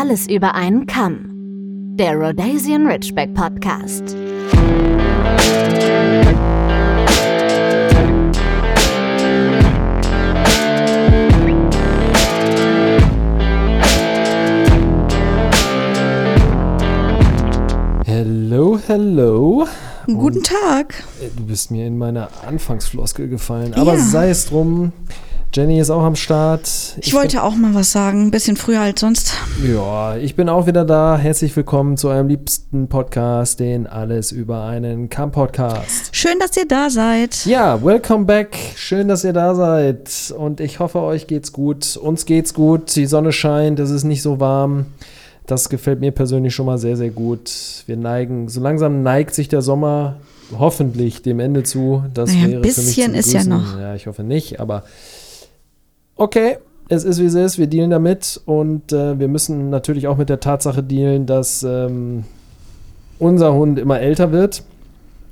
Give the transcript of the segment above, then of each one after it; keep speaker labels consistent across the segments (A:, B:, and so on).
A: Alles über einen Kamm. Der Rhodesian Ridgeback Podcast.
B: Hello, hello.
C: Guten Tag.
B: Äh, Du bist mir in meine Anfangsfloskel gefallen. Aber sei es drum. Jenny ist auch am Start.
C: Ich, wollte auch mal was sagen, ein bisschen früher als sonst.
B: Ja, ich bin auch wieder da. Herzlich willkommen zu eurem liebsten Podcast, den Alles über einen Kamm-Podcast.
C: Schön, dass ihr da seid.
B: Ja, welcome back. Schön, dass ihr da seid. Und ich hoffe, euch geht's gut. Uns geht's gut. Die Sonne scheint, es ist nicht so warm. Das gefällt mir persönlich schon mal sehr, sehr gut. Wir neigen, so langsam neigt sich der Sommer hoffentlich dem Ende zu. Das
C: Naja, ein
B: wäre für mich
C: bisschen
B: zu
C: ist ja noch.
B: Ja, ich hoffe nicht, aber okay, es ist wie es ist. Wir dealen damit und äh, wir müssen natürlich auch mit der Tatsache dealen, dass ähm, unser Hund immer älter wird.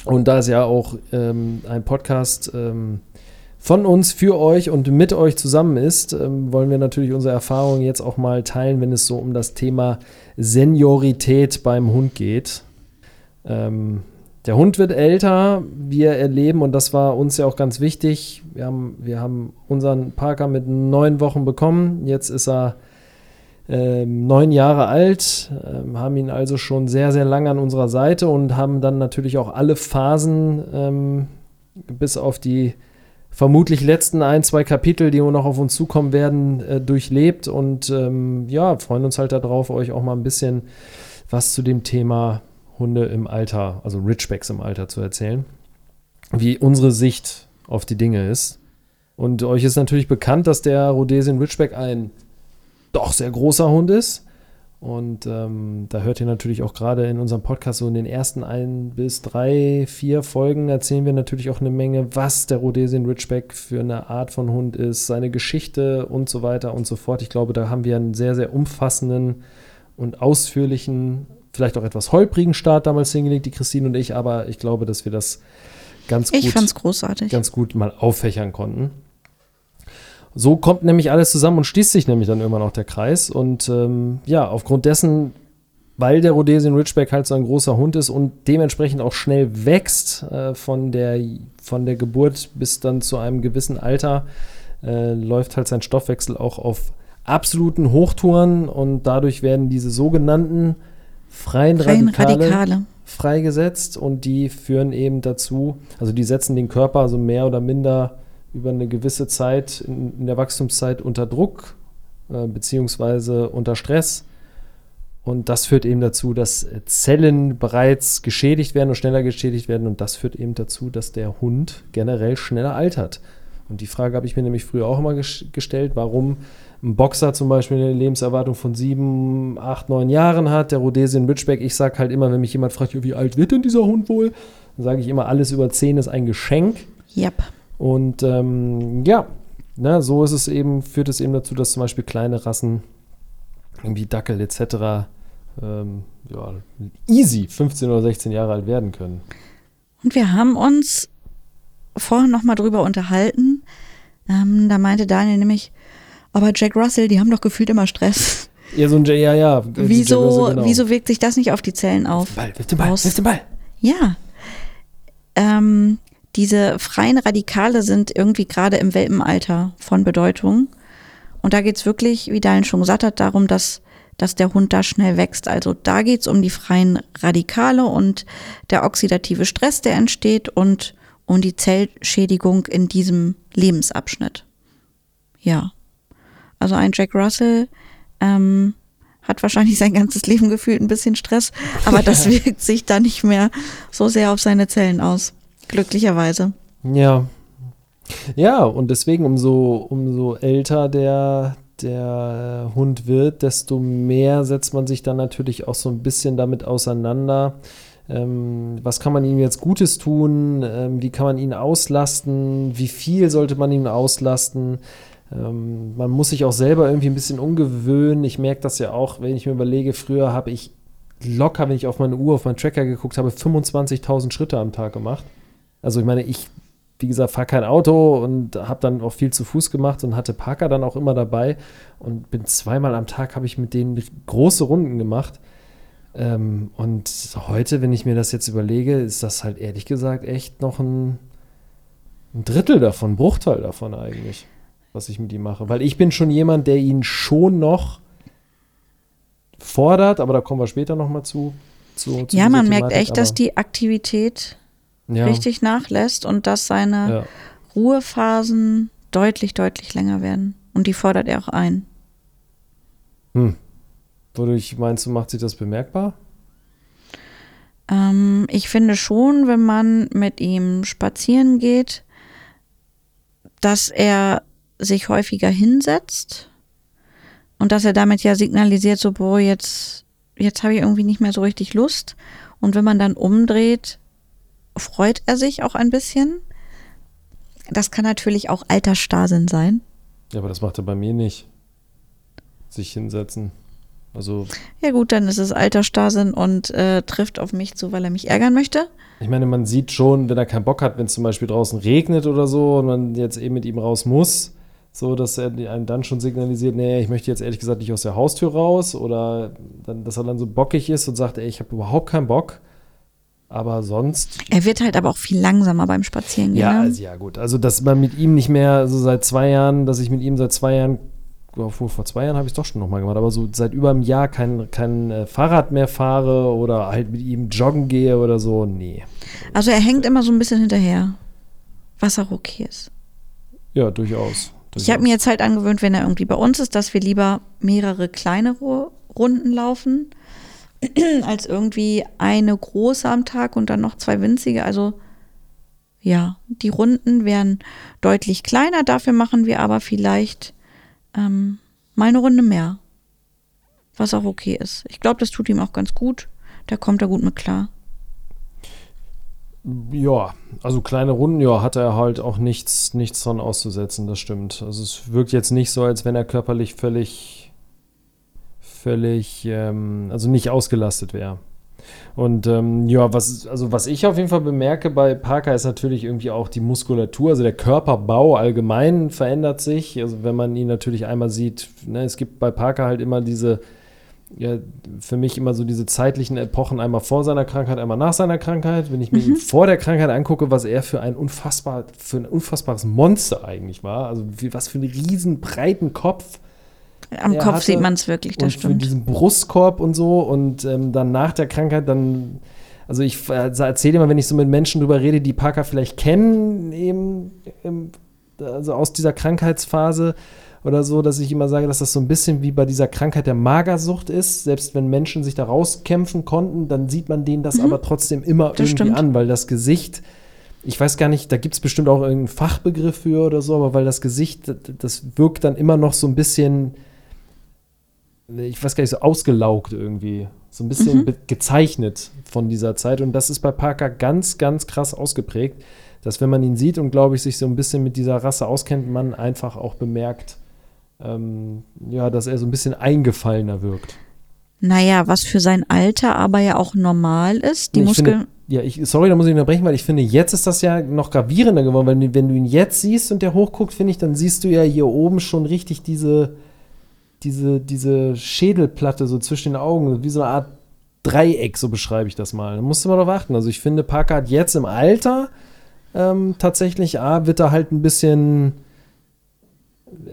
B: Und da es ja auch ähm, ein Podcast ähm, von uns für euch und mit euch zusammen ist, ähm, wollen wir natürlich unsere Erfahrungen jetzt auch mal teilen, wenn es so um das Thema Seniorität beim Hund geht. Der Hund wird älter, wir erleben, und das war uns ja auch ganz wichtig, wir haben, wir haben unseren Parker mit neun Wochen bekommen, jetzt ist er ähm, neun Jahre alt, ähm, haben ihn also schon sehr, sehr lange an unserer Seite und haben dann natürlich auch alle Phasen ähm, bis auf die vermutlich letzten ein, zwei Kapitel, die noch auf uns zukommen werden, äh, durchlebt. Und ähm, ja, freuen uns halt darauf, euch auch mal ein bisschen was zu dem Thema Hunde im Alter, also Ridgebacks im Alter zu erzählen, wie unsere Sicht auf die Dinge ist. Und euch ist natürlich bekannt, dass der Rhodesian Ridgeback ein doch sehr großer Hund ist. Und ähm, da hört ihr natürlich auch gerade in unserem Podcast so in den ersten ein bis drei, vier Folgen erzählen wir natürlich auch eine Menge, was der Rhodesian Ridgeback für eine Art von Hund ist, seine Geschichte und so weiter und so fort. Ich glaube, da haben wir einen sehr, sehr umfassenden und ausführlichen, vielleicht auch etwas holprigen Start damals hingelegt, die Christine und ich, aber ich glaube, dass wir das ganz
C: Ich
B: gut
C: fand's großartig.
B: ganz gut mal auffächern konnten. So kommt nämlich alles zusammen und schließt sich nämlich dann irgendwann auch der Kreis. Und ähm, ja, aufgrund dessen, weil der Rhodesian Ridgeback halt so ein großer Hund ist und dementsprechend auch schnell wächst äh, von, der, von der Geburt bis dann zu einem gewissen Alter, äh, läuft halt sein Stoffwechsel auch auf absoluten Hochtouren und dadurch werden diese sogenannten freien,
C: Freien
B: Radikale,
C: Radikale.
B: freigesetzt und die führen eben dazu, also die setzen den Körper also mehr oder minder über eine gewisse Zeit in, in der Wachstumszeit unter Druck äh, beziehungsweise unter Stress. Und das führt eben dazu, dass Zellen bereits geschädigt werden und schneller geschädigt werden. Und das führt eben dazu, dass der Hund generell schneller altert. Und die Frage habe ich mir nämlich früher auch immer ges gestellt, warum ein Boxer zum Beispiel eine Lebenserwartung von sieben, acht, neun Jahren hat, der Rhodesian Ridgeback. Ich sage halt immer, wenn mich jemand fragt, wie alt wird denn dieser Hund wohl? Dann sage ich immer, alles über zehn ist ein Geschenk.
C: Yep.
B: Und ähm, ja, ne, so ist es eben, führt es eben dazu, dass zum Beispiel kleine Rassen, irgendwie Dackel etc., ähm, ja, easy 15 oder 16 Jahre alt werden können.
C: Und wir haben uns vorhin noch mal drüber unterhalten. Ähm, da meinte Daniel nämlich, aber Jack Russell, die haben doch gefühlt immer Stress.
B: Ja, so ein J, ja, ja.
C: Wieso,
B: Russell, genau.
C: wieso wirkt sich das nicht auf die Zellen auf?
B: Ball, wirf den Ball, wirf den Ball.
C: Ja. Ähm, diese freien Radikale sind irgendwie gerade im Welpenalter von Bedeutung. Und da geht's wirklich, wie Daniel schon gesagt hat, darum, dass, dass der Hund da schnell wächst. Also da geht's um die freien Radikale und der oxidative Stress, der entsteht und um die Zellschädigung in diesem Lebensabschnitt. Ja. Also ein Jack Russell ähm, hat wahrscheinlich sein ganzes Leben gefühlt ein bisschen Stress, aber das wirkt sich da nicht mehr so sehr auf seine Zellen aus. Glücklicherweise.
B: Ja. Ja, und deswegen, umso, umso älter der, der Hund wird, desto mehr setzt man sich dann natürlich auch so ein bisschen damit auseinander. Ähm, was kann man ihm jetzt Gutes tun? Ähm, wie kann man ihn auslasten? Wie viel sollte man ihn auslasten? Ähm, man muss sich auch selber irgendwie ein bisschen umgewöhnen. Ich merke das ja auch, wenn ich mir überlege, früher habe ich locker, wenn ich auf meine Uhr, auf meinen Tracker geguckt habe, 25.000 Schritte am Tag gemacht. Also ich meine, ich wie gesagt, fahre kein Auto und habe dann auch viel zu Fuß gemacht und hatte Parker dann auch immer dabei und bin zweimal am Tag habe ich mit denen große Runden gemacht. Ähm, und heute, wenn ich mir das jetzt überlege, ist das halt ehrlich gesagt echt noch ein, ein Drittel davon, Bruchteil davon eigentlich, was ich mit ihm mache. Weil ich bin schon jemand, der ihn schon noch fordert, aber da kommen wir später nochmal zu. zu, zu
C: ja, man
B: dieser
C: merkt
B: Thematik,
C: echt, dass die Aktivität
B: ja,
C: richtig nachlässt und dass seine
B: Ja.
C: Ruhephasen deutlich, deutlich länger werden. Und die fordert er auch ein.
B: Hm. Wodurch meinst du, macht sich das bemerkbar?
C: Ähm, ich finde schon, wenn man mit ihm spazieren geht, dass er sich häufiger hinsetzt und dass er damit ja signalisiert, so, boah, jetzt, jetzt habe ich irgendwie nicht mehr so richtig Lust. Und wenn man dann umdreht, freut er sich auch ein bisschen. Das kann natürlich auch Altersstarrsinn sein.
B: Ja, aber das macht er bei mir nicht. Sich hinsetzen. Also,
C: Ja gut, dann ist es Altersstarrsinn und äh, trifft auf mich zu, weil er mich ärgern möchte.
B: ich meine, man sieht schon, wenn er keinen Bock hat, wenn es zum Beispiel draußen regnet oder so und man jetzt eben mit ihm raus muss, so dass er einem dann schon signalisiert, nee, ich möchte jetzt ehrlich gesagt nicht aus der Haustür raus oder dann, dass er dann so bockig ist und sagt, ey, ich habe überhaupt keinen Bock. Aber sonst
C: Er wird halt aber auch viel langsamer beim Spazierengehen.
B: Ja,
C: ne?
B: also, ja gut. Also, dass man mit ihm nicht mehr so seit zwei Jahren, dass ich mit ihm seit zwei Jahren, obwohl vor zwei Jahren habe ich es doch schon nochmal gemacht, aber so seit über einem Jahr kein, kein äh, Fahrrad mehr fahre oder halt mit ihm joggen gehe oder so, nee.
C: Also er hängt immer so ein bisschen hinterher, was auch okay ist.
B: Ja, durchaus.
C: Ich habe mir jetzt halt angewöhnt, wenn er irgendwie bei uns ist, dass wir lieber mehrere kleine Ru- Runden laufen, als irgendwie eine große am Tag und dann noch zwei winzige. Also ja, die Runden wären deutlich kleiner, dafür machen wir aber vielleicht ähm, mal eine Runde mehr. Was auch okay ist. Ich glaube, das tut ihm auch ganz gut. Da kommt er gut mit klar.
B: Ja, also kleine Runden, ja, hat er halt auch nichts, nichts dran auszusetzen, das stimmt. Also es wirkt jetzt nicht so, als wenn er körperlich völlig, völlig, ähm, also nicht ausgelastet wäre. Und ähm, ja, was, also was ich auf jeden Fall bemerke bei Parker ist natürlich irgendwie auch die Muskulatur, also der Körperbau allgemein verändert sich. Also wenn man ihn natürlich einmal sieht, ne, es gibt bei Parker halt immer diese, ja, für mich immer so diese zeitlichen Epochen, einmal vor seiner Krankheit, einmal nach seiner Krankheit. Wenn ich mir ihn vor der Krankheit angucke, was er für ein unfassbar, für ein unfassbares Monster eigentlich war, also wie, was für einen riesen breiten Kopf
C: Am Kopf
B: hatte-
C: sieht man es wirklich, das
B: und für
C: stimmt.
B: diesen Brustkorb und so und ähm, dann nach der Krankheit dann, also ich äh, erzähle immer, wenn ich so mit Menschen drüber rede, die Parker vielleicht kennen, eben, also aus dieser Krankheitsphase oder so, dass ich immer sage, dass das so ein bisschen wie bei dieser Krankheit der Magersucht ist. Selbst wenn Menschen sich da rauskämpfen konnten, dann sieht man denen das aber trotzdem immer
C: Mhm. Das
B: irgendwie
C: stimmt.
B: an, weil das Gesicht, ich weiß gar nicht, da gibt es bestimmt auch irgendeinen Fachbegriff für oder so, aber weil das Gesicht, das, wirkt dann immer noch so ein bisschen, ich weiß gar nicht, so ausgelaugt irgendwie. So ein bisschen
C: Mhm.
B: gezeichnet von dieser Zeit. Und das ist bei Parker ganz, ganz krass ausgeprägt, dass wenn man ihn sieht und, glaube ich, sich so ein bisschen mit dieser Rasse auskennt, man einfach auch bemerkt, ähm, ja, dass er so ein bisschen eingefallener wirkt.
C: Naja, was für sein Alter aber ja auch normal ist. Die
B: ich
C: Muskeln.
B: Finde, ja, ich, sorry, da muss ich unterbrechen, weil ich finde, jetzt ist das ja noch gravierender geworden, weil wenn du ihn jetzt siehst und der hochguckt, finde ich, dann siehst du ja hier oben schon richtig diese, diese, diese Schädelplatte so zwischen den Augen, wie so eine Art Dreieck, so beschreibe ich das mal. Da musst du mal drauf achten. Also ich finde, Parker hat jetzt im Alter ähm, tatsächlich, A, wird er halt ein bisschen,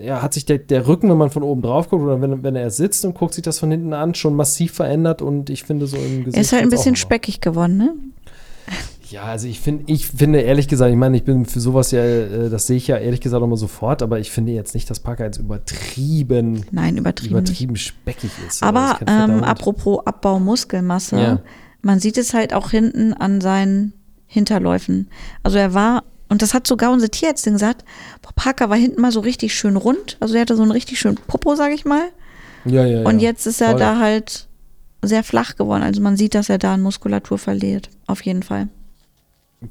B: ja, hat sich der, der Rücken, wenn man von oben drauf guckt oder wenn, wenn er sitzt und guckt sich das von hinten an, schon massiv verändert und ich finde so im Gesicht.
C: er ist halt ein bisschen speckig geworden, ne?
B: Ja, also ich finde, ich finde ehrlich gesagt, ich meine, ich bin für sowas ja, äh, das sehe ich ja ehrlich gesagt immer sofort, aber ich finde jetzt nicht, dass Parker jetzt übertrieben,
C: Nein, übertrieben.
B: übertrieben speckig ist.
C: Aber ähm, apropos Abbau Muskelmasse,
B: Ja.
C: man sieht es halt auch hinten an seinen Hinterläufen. Also er war, und das hat sogar unsere Tierärztin gesagt, boah, Parker war hinten mal so richtig schön rund. Also er hatte so einen richtig schönen Popo, sag ich mal.
B: ja, ja, ja.
C: Und jetzt ist er
B: Voll.
C: da halt sehr flach geworden. Also man sieht, dass er da an Muskulatur verliert. Auf jeden Fall.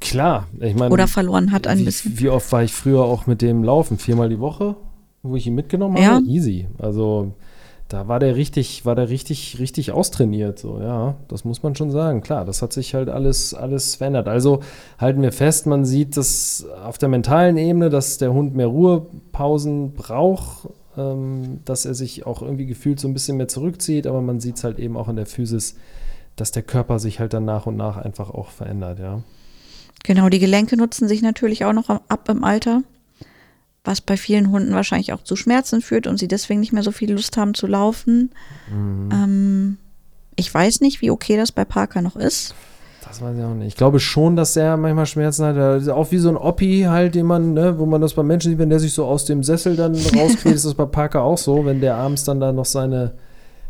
B: Klar, ich meine.
C: Oder verloren hat ein
B: wie,
C: bisschen.
B: Wie oft war ich früher auch mit dem Laufen? Viermal die Woche, wo ich ihn mitgenommen
C: Ja.
B: habe? Easy. Also da war der richtig, war der richtig, richtig austrainiert. So, ja, das muss man schon sagen. Klar, das hat sich halt alles, alles verändert. Also halten wir fest, man sieht das auf der mentalen Ebene, dass der Hund mehr Ruhepausen braucht, ähm, dass er sich auch irgendwie gefühlt so ein bisschen mehr zurückzieht, aber man sieht es halt eben auch in der Physis, dass der Körper sich halt dann nach und nach einfach auch verändert, ja.
C: Genau, die Gelenke nutzen sich natürlich auch noch ab im Alter, was bei vielen Hunden wahrscheinlich auch zu Schmerzen führt und sie deswegen nicht mehr so viel Lust haben zu laufen.
B: Mhm.
C: Ähm, ich weiß nicht, wie okay das bei Parker noch ist.
B: Das weiß ich auch nicht. Ich glaube schon, dass er manchmal Schmerzen hat. Ist Auch wie so ein Oppi halt, den man, ne, wo man das bei Menschen sieht, wenn der sich so aus dem Sessel dann rauskriegt, ist das bei Parker auch so, wenn der abends dann da noch seine,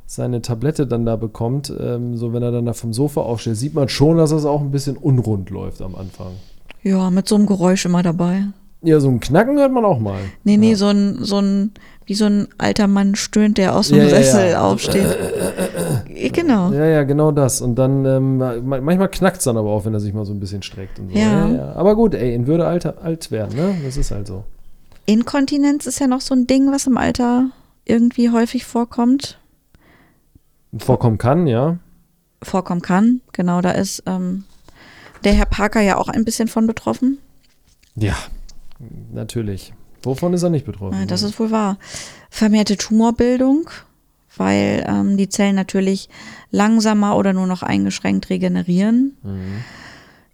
B: seine Tablette dann da bekommt, ähm, so wenn er dann da vom Sofa aufsteht, sieht man schon, dass das auch ein bisschen unrund läuft am Anfang.
C: Ja, mit so einem Geräusch immer dabei.
B: Ja, so ein Knacken hört man auch mal.
C: Nee, nee,
B: Ja.
C: so ein, so ein, wie so ein alter Mann stöhnt, der aus dem
B: Ja,
C: Sessel
B: ja.
C: aufsteht. genau.
B: Ja, ja, genau das. Und dann, ähm, ma- manchmal knackt es dann aber auch, wenn er sich mal so ein bisschen streckt und so.
C: Ja.
B: Aber gut, ey, in Würde alt, alt werden, ne? Das ist halt so.
C: Inkontinenz ist ja noch so ein Ding, was im Alter irgendwie häufig vorkommt.
B: Vorkommen kann, ja.
C: Vorkommen kann. Genau, da ist ähm, der Herr Parker ja auch ein bisschen von betroffen.
B: Ja, natürlich. Wovon ist er nicht betroffen?
C: Ja, Das ist wohl wahr. Vermehrte Tumorbildung, weil ähm, die Zellen natürlich langsamer oder nur noch eingeschränkt regenerieren.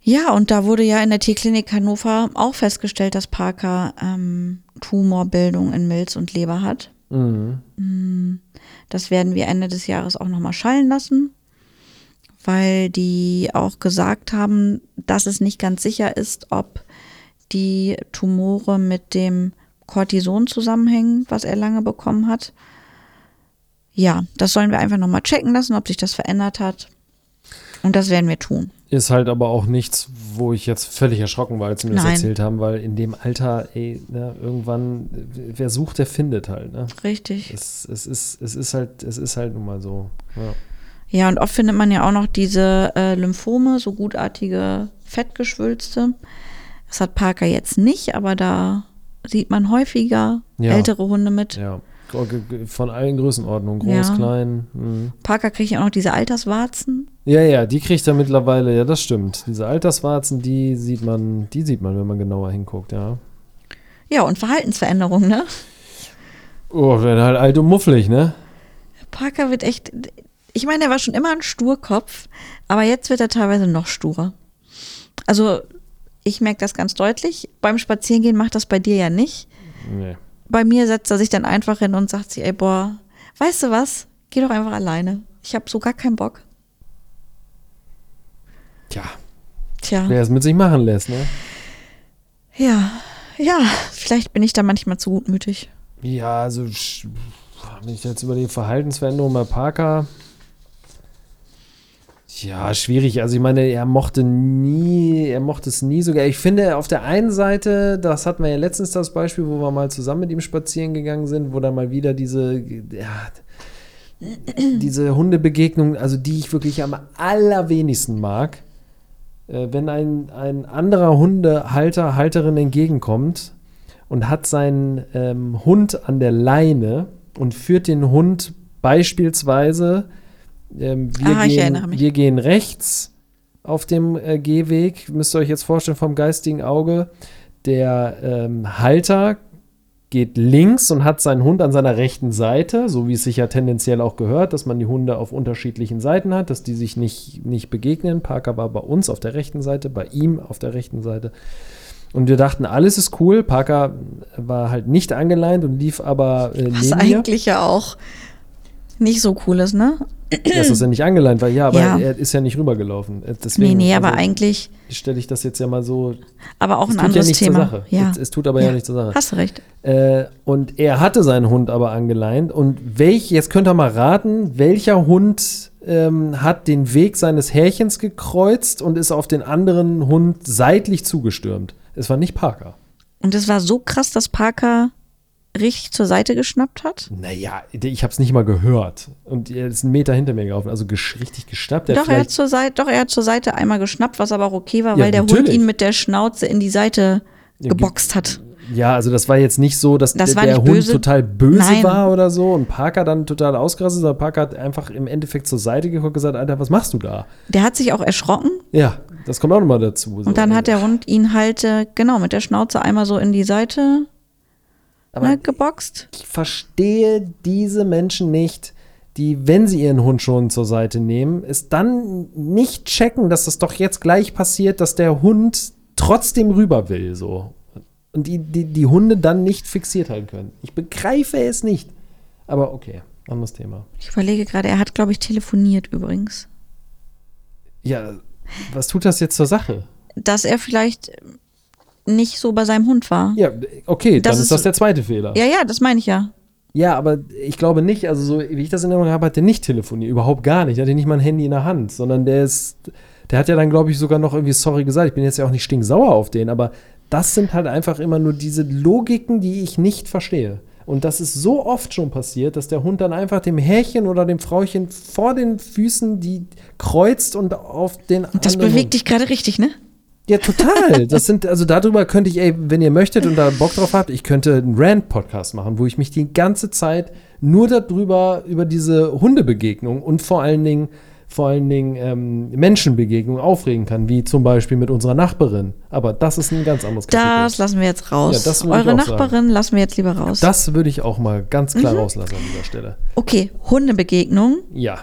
C: Ja, und da wurde ja in der Tierklinik Hannover auch festgestellt, dass Parker ähm, Tumorbildung in Milz und Leber hat.
B: Mhm.
C: Das werden wir Ende des Jahres auch nochmal schallen lassen, weil die auch gesagt haben, dass es nicht ganz sicher ist, ob die Tumore mit dem Cortison zusammenhängen, was er lange bekommen hat. Ja, das sollen wir einfach nochmal checken lassen, ob sich das verändert hat. Und das werden wir tun.
B: Ist halt aber auch nichts, wo ich jetzt völlig erschrocken war, als sie mir das
C: Nein.
B: erzählt haben, weil in dem Alter, ey, ne, irgendwann, wer sucht, der findet halt, ne?
C: Richtig.
B: Es, es, ist, es ist halt, es ist halt nun mal so. Ja.
C: Ja, und oft findet man ja auch noch diese äh, Lymphome, so gutartige Fettgeschwülste. Das hat Parker jetzt nicht, aber da sieht man häufiger
B: Ja.
C: ältere Hunde mit.
B: ja. Von allen Größenordnungen, groß,
C: Ja.
B: klein. Mhm.
C: Parker kriegt ja auch noch diese Alterswarzen.
B: Ja, ja, die kriegt er mittlerweile, ja, das stimmt. Diese Alterswarzen, die sieht man, die sieht man, wenn man genauer hinguckt, ja.
C: Ja, und Verhaltensveränderungen, ne?
B: Oh, werden halt alt und mufflig, ne?
C: Parker wird echt. Ich meine, er war schon immer ein Sturkopf, aber jetzt wird er teilweise noch sturer. Also, ich merke das ganz deutlich. Beim Spazierengehen macht das bei dir ja nicht.
B: Nee.
C: Bei mir setzt er sich dann einfach hin und sagt sich, ey, boah, weißt du was? Geh doch einfach alleine. Ich habe so gar keinen Bock.
B: Tja,
C: Tja,
B: wer es mit sich machen lässt, ne?
C: ja, ja, vielleicht bin ich da manchmal zu gutmütig.
B: Ja, also, wenn ich jetzt über die Verhaltensveränderung bei Parker. Ja, schwierig. Also ich meine, er mochte nie, er mochte es nie sogar. Ich finde, auf der einen Seite, das hatten wir ja letztens das Beispiel, wo wir mal zusammen mit ihm spazieren gegangen sind, wo dann mal wieder diese, ja, diese Hundebegegnung, also die ich wirklich am allerwenigsten mag, äh, wenn ein, ein anderer Hundehalter, Halterin entgegenkommt und hat seinen ähm, Hund an der Leine und führt den Hund beispielsweise, ähm, wir,
C: Ah, erinnere
B: gehen, wir gehen rechts auf dem äh, Gehweg, müsst ihr euch jetzt vorstellen vom geistigen Auge, der ähm, Halter geht links und hat seinen Hund an seiner rechten Seite, so wie es sich ja tendenziell auch gehört, dass man die Hunde auf unterschiedlichen Seiten hat, dass die sich nicht, nicht begegnen. Parker war bei uns auf der rechten Seite, bei ihm auf der rechten Seite. Und wir dachten, alles ist cool. Parker war halt nicht angeleint und lief aber äh,
C: Was
B: neben mir.
C: eigentlich ja auch nicht so cool ist, ne?
B: Das ja nicht angeleint war. Ja, aber
C: Ja.
B: er ist ja nicht rübergelaufen. Äh,
C: Nee,
B: Deswegen,
C: nee, aber
B: also,
C: eigentlich,
B: stelle ich das jetzt ja mal so.
C: aber auch ein
B: ja
C: anderes
B: nichts
C: Thema. Ja.
B: Es, es tut aber ja, nichts zur Sache.
C: Hast du recht.
B: Äh, und er hatte seinen Hund aber angeleint. Und welch, jetzt könnt ihr mal raten, welcher Hund ähm, hat den Weg seines Härchens gekreuzt und ist auf den anderen Hund seitlich zugestürmt? Es war nicht Parker.
C: Und es war so krass, dass Parker richtig zur Seite geschnappt hat.
B: Naja, ich habe es nicht mal gehört. Und er ist einen Meter hinter mir gelaufen, also gesch richtig geschnappt. Hat
C: Doch er, hat zur Seite, doch, er hat zur Seite einmal geschnappt, was aber auch okay war,
B: Ja,
C: weil der Hund
B: natürlich.
C: ihn mit der Schnauze in die Seite geboxt hat.
B: Ja, also das war jetzt nicht so, dass
C: Das
B: der, der Hund
C: böse.
B: total böse
C: Nein.
B: war oder so und Parker dann total ausgerastet, sondern Parker hat einfach im Endeffekt zur Seite geguckt und gesagt, Alter, was machst du da?
C: Der hat sich auch erschrocken
B: Ja, das kommt auch nochmal dazu. So.
C: und dann hat der Hund ihn halt, äh, genau, mit der Schnauze einmal so in die Seite
B: Aber
C: ne, geboxt.
B: ich verstehe diese Menschen nicht, die, wenn sie ihren Hund schon zur Seite nehmen, es dann nicht checken, dass das doch jetzt gleich passiert, dass der Hund trotzdem rüber will, so. Und die, die, die Hunde dann nicht fixiert halten können. Ich begreife es nicht. Aber okay, anderes Thema.
C: Ich überlege gerade, er hat, glaube ich, telefoniert übrigens.
B: Ja, was tut das jetzt zur Sache?
C: Dass er vielleicht nicht so bei seinem Hund war.
B: Ja, okay,
C: Das
B: dann ist, das der zweite Fehler.
C: Ja, ja, das meine ich ja.
B: Ja, aber ich glaube nicht, also so wie ich das in Erinnerung habe, hat der nicht telefoniert, überhaupt gar nicht. Der hatte nicht mal ein Handy in der Hand, sondern der ist, der hat ja dann, glaube ich, sogar noch irgendwie sorry gesagt. Ich bin jetzt ja auch nicht stinksauer auf den, aber das sind halt einfach immer nur diese Logiken, die ich nicht verstehe. Und das ist so oft schon passiert, dass der Hund dann einfach dem Härchen oder dem Frauchen vor den Füßen die kreuzt und auf den
C: Das bewegt
B: Hund.
C: dich gerade richtig, ne?
B: Ja, total. Das sind, also darüber könnte ich, ey, wenn ihr möchtet und da Bock drauf habt, ich könnte einen Rant-Podcast machen, wo ich mich die ganze Zeit nur darüber, über diese Hundebegegnung und vor allen Dingen, vor allen Dingen ähm, Menschenbegegnung aufregen kann, wie zum Beispiel mit unserer Nachbarin. Aber das ist ein ganz anderes
C: Das lassen wir jetzt raus.
B: Ja, das
C: Eure
B: auch sagen.
C: Nachbarin lassen wir jetzt lieber raus.
B: Das würde ich auch mal ganz
C: Mhm.
B: klar rauslassen an dieser Stelle.
C: okay, Hundebegegnung.
B: Ja.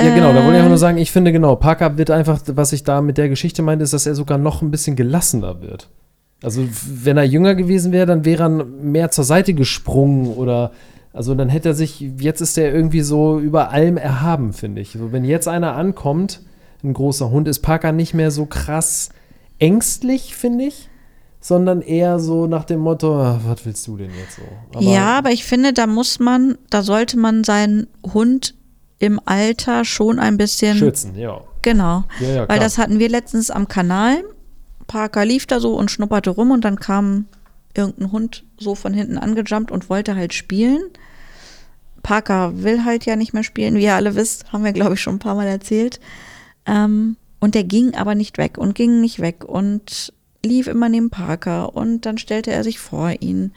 B: Ja, genau, da wollte ich einfach nur sagen, ich finde genau, Parker wird einfach, was ich da mit der Geschichte meinte, ist, dass er sogar noch ein bisschen gelassener wird. Also, wenn er jünger gewesen wäre, dann wäre er mehr zur Seite gesprungen oder, also dann hätte er sich, jetzt ist er irgendwie so über allem erhaben, finde ich. So, wenn jetzt einer ankommt, ein großer Hund, ist Parker nicht mehr so krass ängstlich, finde ich, sondern eher so nach dem Motto, ah, was willst du denn jetzt so? Aber-
C: ja, aber ich finde, da muss man, da sollte man seinen Hund im Alter schon ein bisschen.
B: Schützen, ja.
C: Genau.
B: Ja, ja,
C: Weil das hatten wir letztens am Kanal. Parker lief da so und schnupperte rum und dann kam irgendein Hund so von hinten angejumpt und wollte halt spielen. Parker will halt ja nicht mehr spielen, wie ihr alle wisst, haben wir glaube ich schon ein paar Mal erzählt. Ähm, und der ging aber nicht weg und ging nicht weg und lief immer neben Parker und dann stellte er sich vor ihn.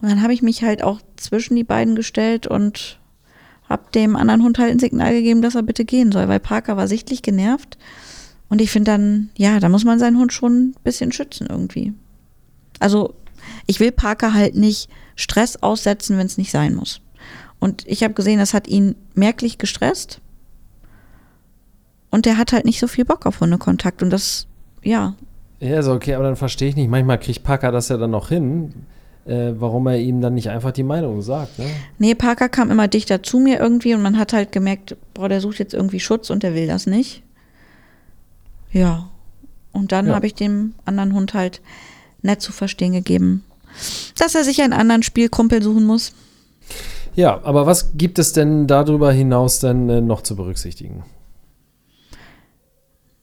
C: Und dann habe ich mich halt auch zwischen die beiden gestellt und hab dem anderen Hund halt ein Signal gegeben, dass er bitte gehen soll, weil Parker war sichtlich genervt. Und ich finde dann, ja, da muss man seinen Hund schon ein bisschen schützen irgendwie. Also, ich will Parker halt nicht Stress aussetzen, wenn es nicht sein muss. Und ich habe gesehen, das hat ihn merklich gestresst. Und der hat halt nicht so viel Bock auf Hundekontakt. Und das, ja,
B: Ja, ist okay, aber dann verstehe ich nicht. Manchmal kriegt Parker das ja dann noch hin, äh, warum er ihm dann nicht einfach die Meinung sagt. Ne?
C: Nee, Parker kam immer dichter zu mir irgendwie und man hat halt gemerkt, boah, der sucht jetzt irgendwie Schutz und der will das nicht. Ja. Und dann
B: Ja.
C: habe ich dem anderen Hund halt nett zu verstehen gegeben, dass er sich einen anderen Spielkumpel suchen muss.
B: Ja, aber was gibt es denn darüber hinaus denn äh, noch zu berücksichtigen?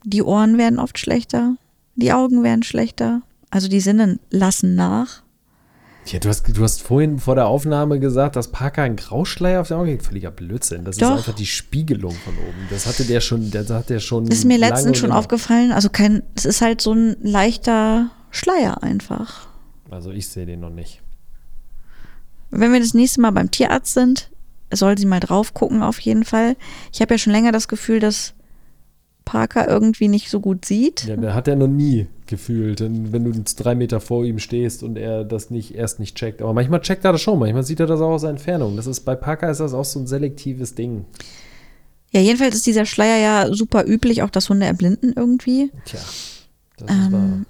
C: Die Ohren werden oft schlechter, die Augen werden schlechter, also die Sinne lassen nach.
B: Ja, du hast, du hast vorhin vor der Aufnahme gesagt, dass Parker einen Grauschleier auf der Augen hat. Völliger Blödsinn. Das
C: Doch.
B: ist einfach die Spiegelung von oben. Das hatte der schon, das hat der schon.
C: Das ist mir letztens schon
B: immer.
C: aufgefallen, also kein, es ist halt so ein leichter Schleier einfach.
B: Also ich sehe den noch nicht.
C: Wenn wir das nächste Mal beim Tierarzt sind, soll sie mal drauf gucken auf jeden Fall. Ich habe ja schon länger das Gefühl, dass Parker irgendwie nicht so gut sieht.
B: Ja, der hat er noch nie gefühlt. Wenn du drei Meter vor ihm stehst und er das nicht erst nicht checkt. Aber manchmal checkt er das schon. Manchmal sieht er das auch aus der Entfernung. Das ist bei Parker ist das auch so ein selektives Ding.
C: Ja, jedenfalls ist dieser Schleier ja super üblich, auch dass Hunde erblinden irgendwie.
B: Tja, das ist wahr.
C: Ähm,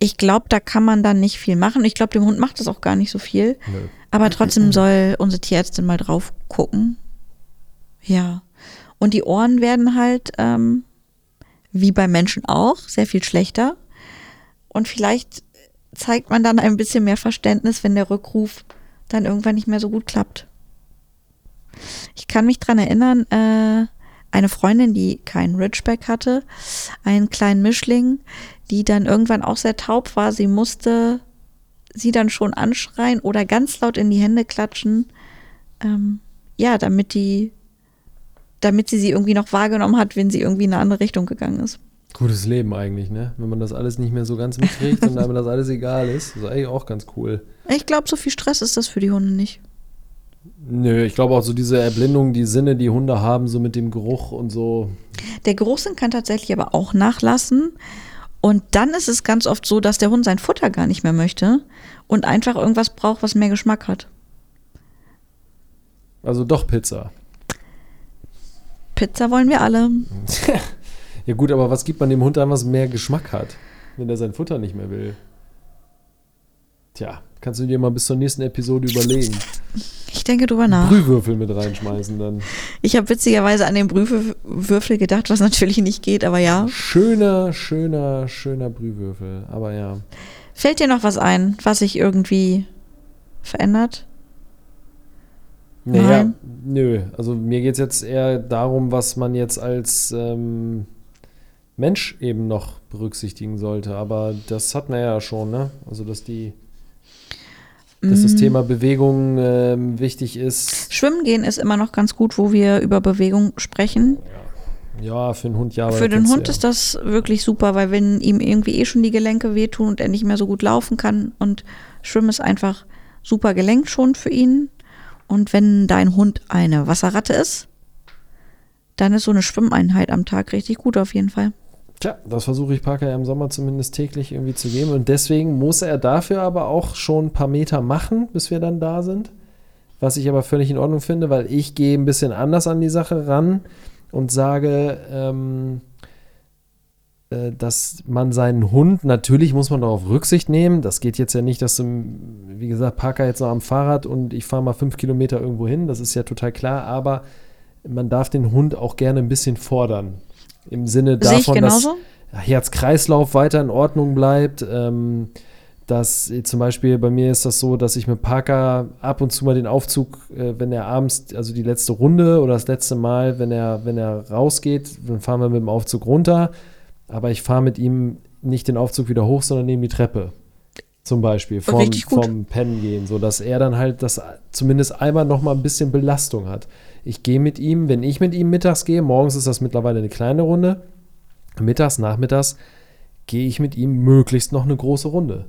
C: ich glaube, da kann man dann nicht viel machen. Ich glaube, dem Hund macht das auch gar nicht so viel.
B: Nö.
C: Aber trotzdem soll unsere Tierärztin mal drauf gucken. Ja. Und die Ohren werden halt, ähm, wie bei Menschen auch, sehr viel schlechter. Und vielleicht zeigt man dann ein bisschen mehr Verständnis, wenn der Rückruf dann irgendwann nicht mehr so gut klappt. Ich kann mich dran erinnern, äh, eine Freundin, die keinen Ridgeback hatte, einen kleinen Mischling, die dann irgendwann auch sehr taub war. Sie musste sie dann schon anschreien oder ganz laut in die Hände klatschen, ähm, ja, damit die, damit sie sie irgendwie noch wahrgenommen hat, wenn sie irgendwie in eine andere Richtung gegangen ist.
B: Gutes Leben eigentlich, ne? Wenn man das alles nicht mehr so ganz mitkriegt und einem das alles egal ist. Das ist eigentlich auch ganz cool.
C: Ich glaube, so viel Stress ist das für die Hunde nicht.
B: Nö, ich glaube auch so diese Erblindung, die Sinne, die Hunde haben, so mit dem Geruch und so.
C: Der Geruchssinn kann tatsächlich aber auch nachlassen. Und dann ist es ganz oft so, dass der Hund sein Futter gar nicht mehr möchte und einfach irgendwas braucht, was mehr Geschmack hat.
B: Also doch Pizza.
C: Pizza wollen wir alle.
B: Ja gut, aber was gibt man dem Hund an, was mehr Geschmack hat, wenn er sein Futter nicht mehr will? Tja, kannst du dir mal bis zur nächsten Episode überlegen.
C: Ich denke drüber nach.
B: Brühwürfel mit reinschmeißen dann.
C: Ich habe witzigerweise an den Brühwürfel gedacht, was natürlich nicht geht, aber ja.
B: Schöner, schöner, schöner Brühwürfel. Aber ja.
C: Fällt dir noch was ein, was sich irgendwie verändert?
B: Naja,
C: Nein.
B: nö. Also mir geht es jetzt eher darum, was man jetzt als ähm, Mensch eben noch berücksichtigen sollte. Aber das hat man ja schon, ne? Also dass die dass das
C: Mm.
B: Thema Bewegung ähm, wichtig ist.
C: Schwimmen gehen ist immer noch ganz gut, wo wir über Bewegung sprechen.
B: Ja, für einen Hund ja.
C: Für den Hund
B: ja.
C: ist das wirklich super, weil wenn ihm irgendwie eh schon die Gelenke wehtun und er nicht mehr so gut laufen kann und Schwimmen ist einfach super gelenkschonend für ihn. Und wenn dein Hund eine Wasserratte ist, dann ist so eine Schwimmeinheit am Tag richtig gut auf jeden Fall.
B: Tja, das versuche ich Parker ja im Sommer zumindest täglich irgendwie zu geben. Und deswegen muss er dafür aber auch schon ein paar Meter machen, bis wir dann da sind. Was ich aber völlig in Ordnung finde, weil ich gehe ein bisschen anders an die Sache ran und sage, ähm, äh, dass man seinen Hund, natürlich muss man darauf Rücksicht nehmen. Das geht jetzt ja nicht, dass du, wie gesagt, Parker jetzt noch am Fahrrad und ich fahre mal fünf Kilometer irgendwo hin. Das ist ja total klar. Aber man darf den Hund auch gerne ein bisschen fordern. Im Sinne davon, dass? Herz-Kreislauf weiter in Ordnung bleibt. Ähm, dass zum Beispiel bei mir ist das so, dass ich mit Parker ab und zu mal den Aufzug, äh, wenn er abends, also die letzte Runde oder das letzte Mal, wenn er, wenn er rausgeht, dann fahren wir mit dem Aufzug runter. Aber ich fahre mit ihm nicht den Aufzug wieder hoch, sondern neben die Treppe. Zum Beispiel vom, vom Pennen gehen, sodass er dann halt das zumindest einmal noch mal ein bisschen Belastung hat. Ich gehe mit ihm, wenn ich mit ihm mittags gehe, morgens ist das mittlerweile eine kleine Runde, mittags, nachmittags gehe ich mit ihm möglichst noch eine große Runde.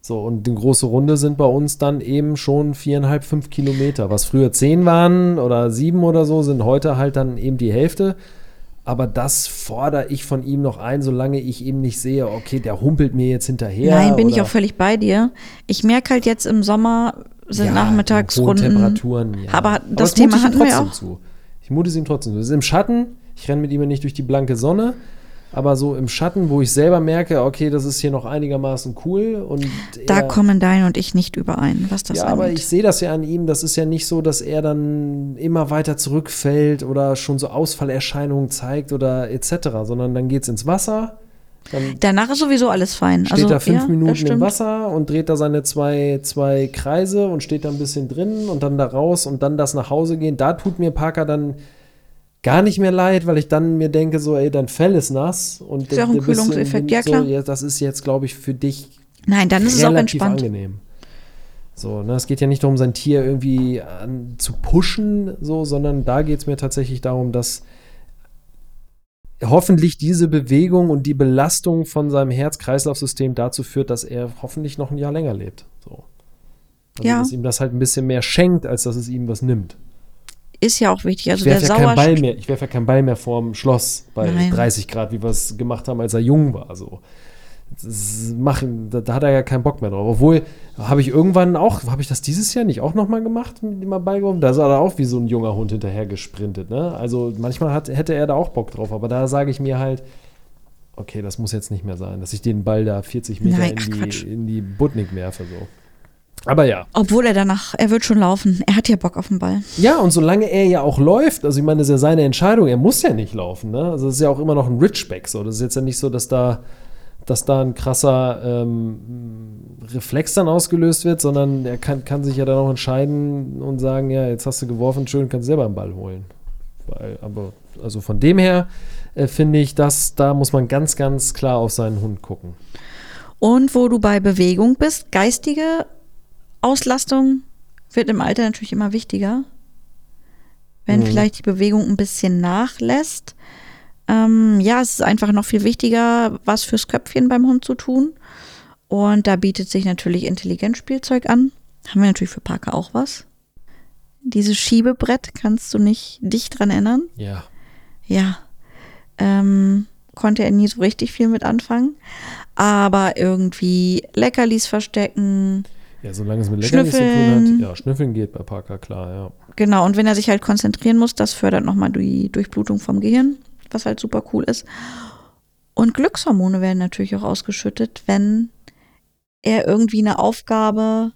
B: So, und eine große Runde sind bei uns dann eben schon viereinhalb, fünf Kilometer. Was früher zehn waren oder sieben oder so, sind heute halt dann eben die Hälfte. Aber das fordere ich von ihm noch ein, solange ich eben nicht sehe, okay, der humpelt mir jetzt hinterher.
C: Nein, bin ich auch völlig bei dir. Ich merke halt jetzt im Sommer sind
B: Ja,
C: Nachmittagsrunden.
B: Temperaturen, ja.
C: Aber das
B: ich mute
C: Thema hatten wir
B: trotzdem
C: auch.
B: Zu. Ich mute es ihm trotzdem zu. Es ist im Schatten. Ich renne mit ihm nicht durch die blanke Sonne. Aber so im Schatten, wo ich selber merke, okay, das ist hier noch einigermaßen cool. Und
C: Da kommen Dein und ich nicht überein, was das
B: ja, aber ich sehe das ja an ihm. Das ist ja nicht so, dass er dann immer weiter zurückfällt oder schon so Ausfallerscheinungen zeigt oder etc., sondern dann geht es ins Wasser. Dann
C: Danach ist sowieso alles fein.
B: steht
C: also,
B: er fünf
C: ja,
B: Minuten im. Wasser und dreht da seine zwei, zwei Kreise und steht da ein bisschen drin und dann da raus und dann das nach Hause gehen. Da tut mir Parker dann gar nicht mehr leid, weil ich dann mir denke, so, ey, dein Fell ist nass. Und
C: Ist ja auch ein
B: der- der
C: Kühlungseffekt, ja,
B: so,
C: klar.
B: ja, das ist jetzt, glaube ich, für dich
C: Nein, dann ist es auch entspannt.
B: angenehm. So, ne, es geht ja nicht darum, sein Tier irgendwie an, zu pushen, so, sondern da geht es mir tatsächlich darum, dass hoffentlich diese Bewegung und die Belastung von seinem Herz-Kreislauf-System dazu führt, dass er hoffentlich noch ein Jahr länger lebt. So. Also,
C: Ja.
B: dass ihm das halt ein bisschen mehr schenkt, als dass es ihm was nimmt.
C: Ist ja auch wichtig. Also
B: ich werfe ja keinen Ball mehr, ich werfe ja keinen Ball mehr vorm Schloss bei
C: Nein.
B: 30 Grad, wie wir es gemacht haben, als er jung war. So. Machen, da, da hat er ja keinen Bock mehr drauf. Obwohl, habe ich irgendwann auch, habe ich das dieses Jahr nicht auch nochmal gemacht, mit ihm mal Ball geworfen? Da ist er auch wie so ein junger Hund hinterher gesprintet. Ne? Also manchmal hat, hätte er da auch Bock drauf, aber da sage ich mir halt, okay, das muss jetzt nicht mehr sein, dass ich den Ball da 40 Meter
C: Nein,
B: in, die, in die Butnik werfe. So. Aber ja.
C: Obwohl er danach, er wird schon laufen. Er hat ja Bock auf den Ball.
B: Ja, und solange er ja auch läuft, also ich meine, das ist ja seine Entscheidung, er muss ja nicht laufen, ne? Also das ist ja auch immer noch ein Ridgeback, so. Das ist jetzt ja nicht so, dass da, dass da ein krasser ähm, Reflex dann ausgelöst wird, sondern er kann, kann sich ja dann auch entscheiden und sagen, ja, jetzt hast du geworfen, schön, kannst selber einen Ball holen. Weil, aber, also von dem her äh, finde ich, dass da muss man ganz, ganz klar auf seinen Hund gucken.
C: Und wo du bei Bewegung bist, geistige Auslastung wird im Alter natürlich immer wichtiger. Wenn
B: Mhm.
C: vielleicht die Bewegung ein bisschen nachlässt, Ähm, ja, es ist einfach noch viel wichtiger, was fürs Köpfchen beim Hund zu tun. Und da bietet sich natürlich Intelligenzspielzeug an. Haben wir natürlich für Parker auch was. Dieses Schiebebrett, kannst du nicht dich dran erinnern?
B: Ja.
C: Ja. Ähm, konnte er nie so richtig viel mit anfangen. Aber irgendwie Leckerlis verstecken.
B: Ja, solange es mit Leckerlis zu tun hat. Ja, Schnüffeln geht bei Parker, klar, ja.
C: Genau, und wenn er sich halt konzentrieren muss, das fördert nochmal die Durchblutung vom Gehirn, was halt super cool ist. Und Glückshormone werden natürlich auch ausgeschüttet, wenn er irgendwie eine Aufgabe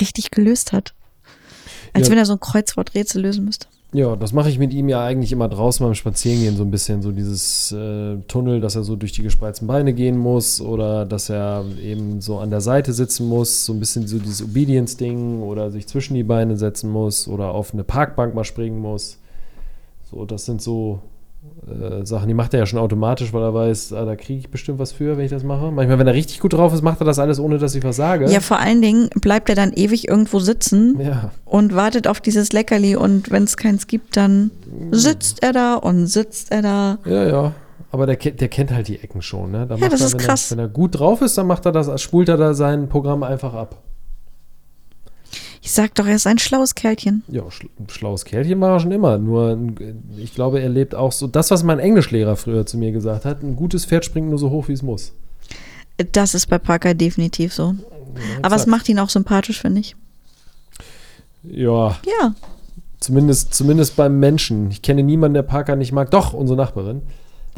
C: richtig gelöst hat. Als
B: Ja.
C: wenn er so ein Kreuzworträtsel lösen müsste.
B: Ja, das mache ich mit ihm ja eigentlich immer draußen beim Spazierengehen so ein bisschen, so dieses äh, Tunnel, dass er so durch die gespreizten Beine gehen muss oder dass er eben so an der Seite sitzen muss, so ein bisschen so dieses Obedience-Ding oder sich zwischen die Beine setzen muss oder auf eine Parkbank mal springen muss. So, das sind so äh, Sachen, die macht er ja schon automatisch, weil er weiß, ah, da kriege ich bestimmt was für, wenn ich das mache. Manchmal, wenn er richtig gut drauf ist, macht er das alles, ohne dass ich was sage.
C: Ja, vor allen Dingen bleibt er dann ewig irgendwo sitzen
B: ja.
C: und wartet auf dieses Leckerli und wenn es keins gibt, dann sitzt er da und sitzt er da.
B: Ja, ja. Aber der, kennt- der kennt halt die Ecken schon, ne? Da
C: Ja,
B: macht
C: das
B: er,
C: ist
B: wenn
C: krass.
B: Er, wenn er gut drauf ist, dann macht er das, spult er da sein Programm einfach ab.
C: Ich sag doch, er ist ein schlaues Kerlchen.
B: Ja, schlaues Kerlchen war er schon immer. Nur, ich glaube, er lebt auch so. Das, was mein Englischlehrer früher zu mir gesagt hat: ein gutes Pferd springt nur so hoch, wie es muss.
C: Das ist bei Parker definitiv so. Aber es macht ihn auch sympathisch, finde ich.
B: Ja,
C: Ja.
B: zumindest, zumindest beim Menschen. Ich kenne niemanden, der Parker nicht mag. Doch, unsere Nachbarin.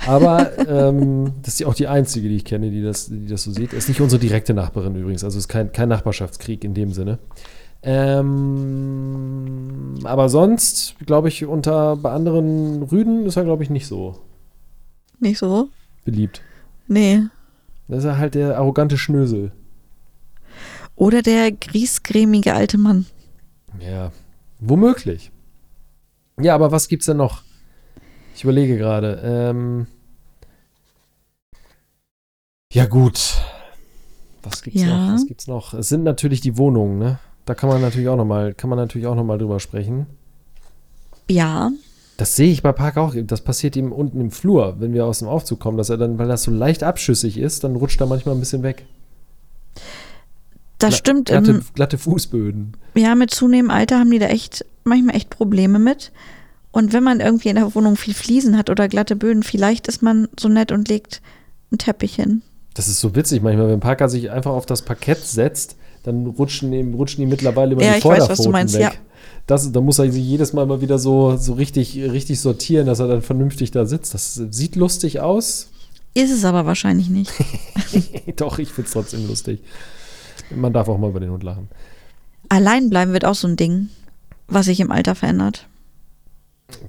B: Aber ähm, das ist ja auch die einzige, die ich kenne, die das, die das so sieht. Ist nicht unsere direkte Nachbarin übrigens. Also ist kein, kein Nachbarschaftskrieg in dem Sinne. Ähm, aber sonst, glaube ich, unter bei anderen Rüden ist er, glaube ich, nicht so
C: Nicht so?
B: beliebt.
C: Nee.
B: Das ist er halt der arrogante Schnösel.
C: Oder der griesgrämige alte Mann.
B: Ja, womöglich. Ja, aber was gibt's denn noch? Ich überlege gerade. Ähm ja, gut. Was gibt's
C: Ja.
B: noch? Was gibt's noch? Es sind natürlich die Wohnungen, ne? Da kann man natürlich auch noch mal, kann man natürlich auch noch mal drüber sprechen.
C: Ja.
B: Das sehe ich bei Park auch. Das passiert ihm unten im Flur, wenn wir aus dem Aufzug kommen, dass er dann, weil das so leicht abschüssig ist, dann rutscht er manchmal ein bisschen weg.
C: Das
B: Gla-
C: stimmt.
B: Glatte,
C: ähm,
B: glatte Fußböden.
C: ja, mit zunehmendem Alter haben die da echt manchmal echt Probleme mit. Und wenn man irgendwie in der Wohnung viel Fliesen hat oder glatte Böden, vielleicht ist man so nett und legt einen Teppich hin.
B: Das ist so witzig manchmal, wenn Parker sich einfach auf das Parkett setzt, dann rutschen, die- rutschen die mittlerweile über
C: Ja,
B: die
C: ich weiß,
B: Vorderpfoten
C: was du meinst,
B: weg.
C: ja.
B: Das, da muss er sich jedes Mal mal wieder so, so richtig, richtig sortieren, dass er dann vernünftig da sitzt. Das sieht lustig aus.
C: Ist es aber wahrscheinlich nicht.
B: Doch, ich finde es trotzdem lustig. Man darf auch mal über den Hund lachen.
C: Allein bleiben wird auch so ein Ding, was sich im Alter verändert.